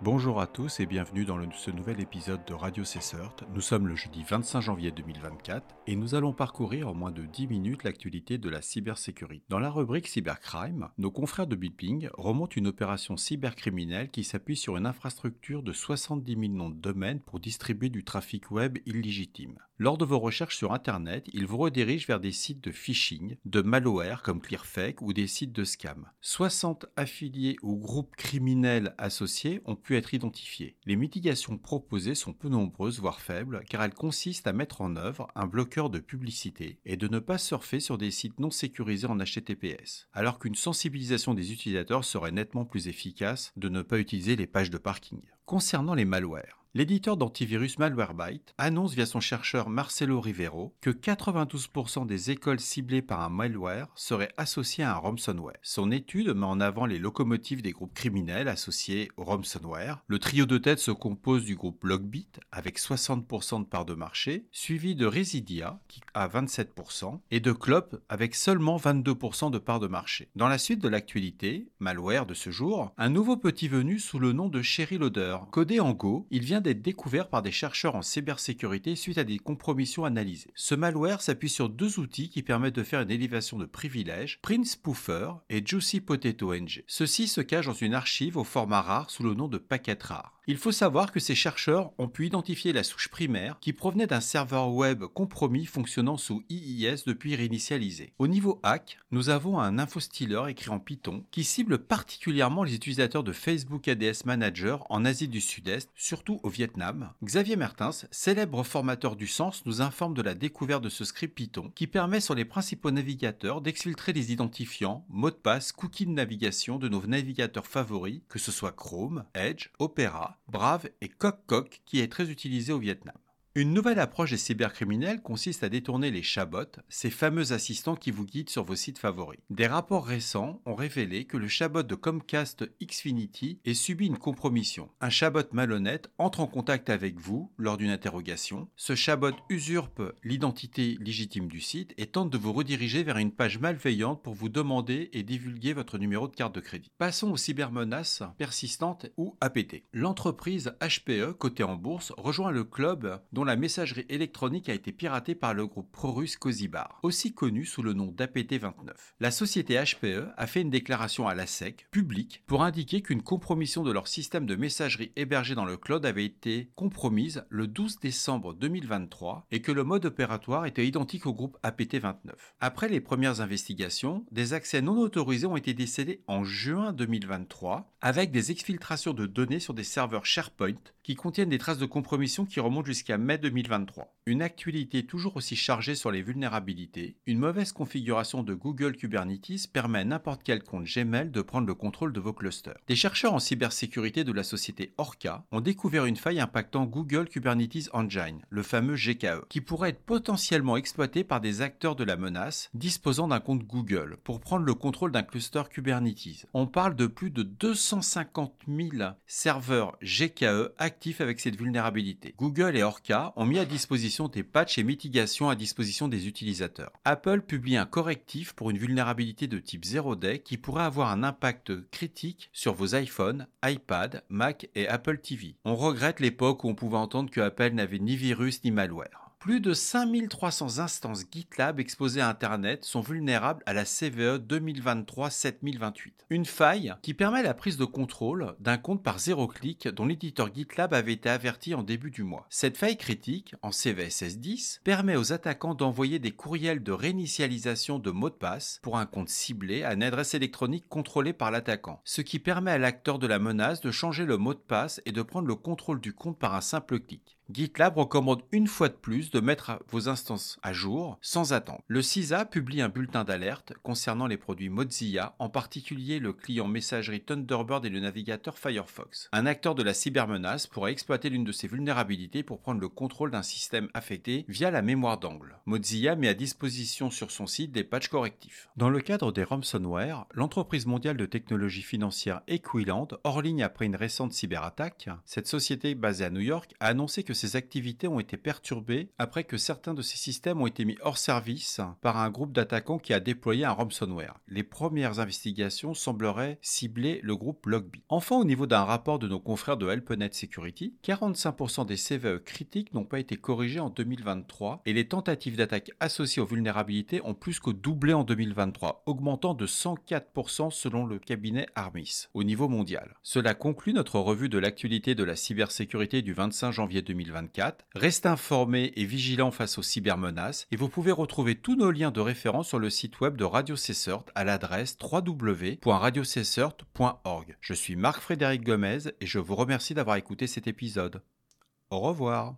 Bonjour à tous et bienvenue dans ce nouvel épisode de Radio Cessert. Nous sommes le jeudi 25 janvier 2024 et nous allons parcourir en moins de 10 minutes l'actualité de la cybersécurité. Dans la rubrique Cybercrime, nos confrères de Bitping remontent une opération cybercriminelle qui s'appuie sur une infrastructure de 70 000 noms de domaines pour distribuer du trafic web illégitime. Lors de vos recherches sur Internet, ils vous redirigent vers des sites de phishing, de malware comme Clearfake ou des sites de scam. 60 affiliés ou groupes criminels associés ont pu être identifiés. Les mitigations proposées sont peu nombreuses, voire faibles, car elles consistent à mettre en œuvre un bloqueur de publicité et de ne pas surfer sur des sites non sécurisés en HTTPS, alors qu'une sensibilisation des utilisateurs serait nettement plus efficace de ne pas utiliser les pages de parking. Concernant les malwares, L'éditeur d'antivirus Malwarebyte annonce via son chercheur Marcelo Rivero que 92% des écoles ciblées par un malware seraient associées à un ransomware. Son étude met en avant les locomotives des groupes criminels associés au ransomware. Le trio de tête se compose du groupe Logbit avec 60% de part de marché, suivi de Residia qui a 27% et de Clop avec seulement 22% de part de marché. Dans la suite de l'actualité, malware de ce jour, un nouveau petit venu sous le nom de Sherry Loader. Codé en Go, il vient découvert par des chercheurs en cybersécurité suite à des compromissions analysées. Ce malware s'appuie sur deux outils qui permettent de faire une élévation de privilèges, Print Spoofer et Juicy Potato NG. Ceux-ci se cachent dans une archive au format rare sous le nom de paquet rare. Il faut savoir que ces chercheurs ont pu identifier la souche primaire qui provenait d'un serveur web compromis fonctionnant sous IIS depuis réinitialisé. Au niveau hack, nous avons un infostealer écrit en Python qui cible particulièrement les utilisateurs de Facebook ADS Manager en Asie du Sud-Est, surtout au Vietnam. Xavier Mertens, célèbre formateur du sens, nous informe de la découverte de ce script Python qui permet sur les principaux navigateurs d'exfiltrer les identifiants, mots de passe, cookies de navigation de nos navigateurs favoris, que ce soit Chrome, Edge, Opera, Brave et CocCoc qui est très utilisé au Vietnam. Une nouvelle approche des cybercriminels consiste à détourner les chabots, ces fameux assistants qui vous guident sur vos sites favoris. Des rapports récents ont révélé que le chabot de Comcast Xfinity ait subi une compromission. Un chabot malhonnête entre en contact avec vous lors d'une interrogation. Ce chabot usurpe l'identité légitime du site et tente de vous rediriger vers une page malveillante pour vous demander et divulguer votre numéro de carte de crédit. Passons aux cybermenaces persistantes ou APT. L'entreprise HPE, cotée en bourse, rejoint le club dont la messagerie électronique a été piratée par le groupe pro-russe Kozibar, aussi connu sous le nom d'APT-29. La société HPE a fait une déclaration à la SEC, publique, pour indiquer qu'une compromission de leur système de messagerie hébergé dans le cloud avait été compromise le 12 décembre 2023 et que le mode opératoire était identique au groupe APT-29. Après les premières investigations, des accès non autorisés ont été décédés en juin 2023 avec des exfiltrations de données sur des serveurs SharePoint qui contiennent des traces de compromission qui remontent jusqu'à mai 2023. Une actualité toujours aussi chargée sur les vulnérabilités, une mauvaise configuration de Google Kubernetes permet à n'importe quel compte Gmail de prendre le contrôle de vos clusters. Des chercheurs en cybersécurité de la société Orca ont découvert une faille impactant Google Kubernetes Engine, le fameux GKE, qui pourrait être potentiellement exploité par des acteurs de la menace disposant d'un compte Google pour prendre le contrôle d'un cluster Kubernetes. On parle de plus de 250 000 serveurs GKE actifs avec cette vulnérabilité. Google et Orca ont mis à disposition des patchs et mitigations à disposition des utilisateurs. Apple publie un correctif pour une vulnérabilité de type 0-day qui pourrait avoir un impact critique sur vos iPhones, iPad, Mac et Apple TV. On regrette l'époque où on pouvait entendre que Apple n'avait ni virus ni malware. Plus de 5300 instances GitLab exposées à Internet sont vulnérables à la CVE 2023-7028. Une faille qui permet la prise de contrôle d'un compte par zéro clic dont l'éditeur GitLab avait été averti en début du mois. Cette faille critique, en CVSS 10, permet aux attaquants d'envoyer des courriels de réinitialisation de mots de passe pour un compte ciblé à une adresse électronique contrôlée par l'attaquant, ce qui permet à l'acteur de la menace de changer le mot de passe et de prendre le contrôle du compte par un simple clic. GitLab recommande une fois de plus de mettre vos instances à jour sans attendre. Le CISA publie un bulletin d'alerte concernant les produits Mozilla, en particulier le client messagerie Thunderbird et le navigateur Firefox. Un acteur de la cybermenace pourrait exploiter l'une de ces vulnérabilités pour prendre le contrôle d'un système affecté via la mémoire d'angle. Mozilla met à disposition sur son site des patchs correctifs. Dans le cadre des ransomware, l'entreprise mondiale de technologie financière Equiland, hors ligne après une récente cyberattaque, cette société basée à New York a annoncé que ces activités ont été perturbées après que certains de ces systèmes ont été mis hors service par un groupe d'attaquants qui a déployé un ransomware. Les premières investigations sembleraient cibler le groupe Logbee. Enfin, au niveau d'un rapport de nos confrères de HelpNet Security, 45% des CVE critiques n'ont pas été corrigés en 2023 et les tentatives d'attaque associées aux vulnérabilités ont plus que doublé en 2023, augmentant de 104% selon le cabinet Armis au niveau mondial. Cela conclut notre revue de l'actualité de la cybersécurité du 25 janvier 2024. Restez informés et vigilants face aux cybermenaces et vous pouvez retrouver tous nos liens de référence sur le site web de Radio Cessert à l'adresse www.radiocessert.org. Je suis Marc-Frédéric Gomez et je vous remercie d'avoir écouté cet épisode. Au revoir.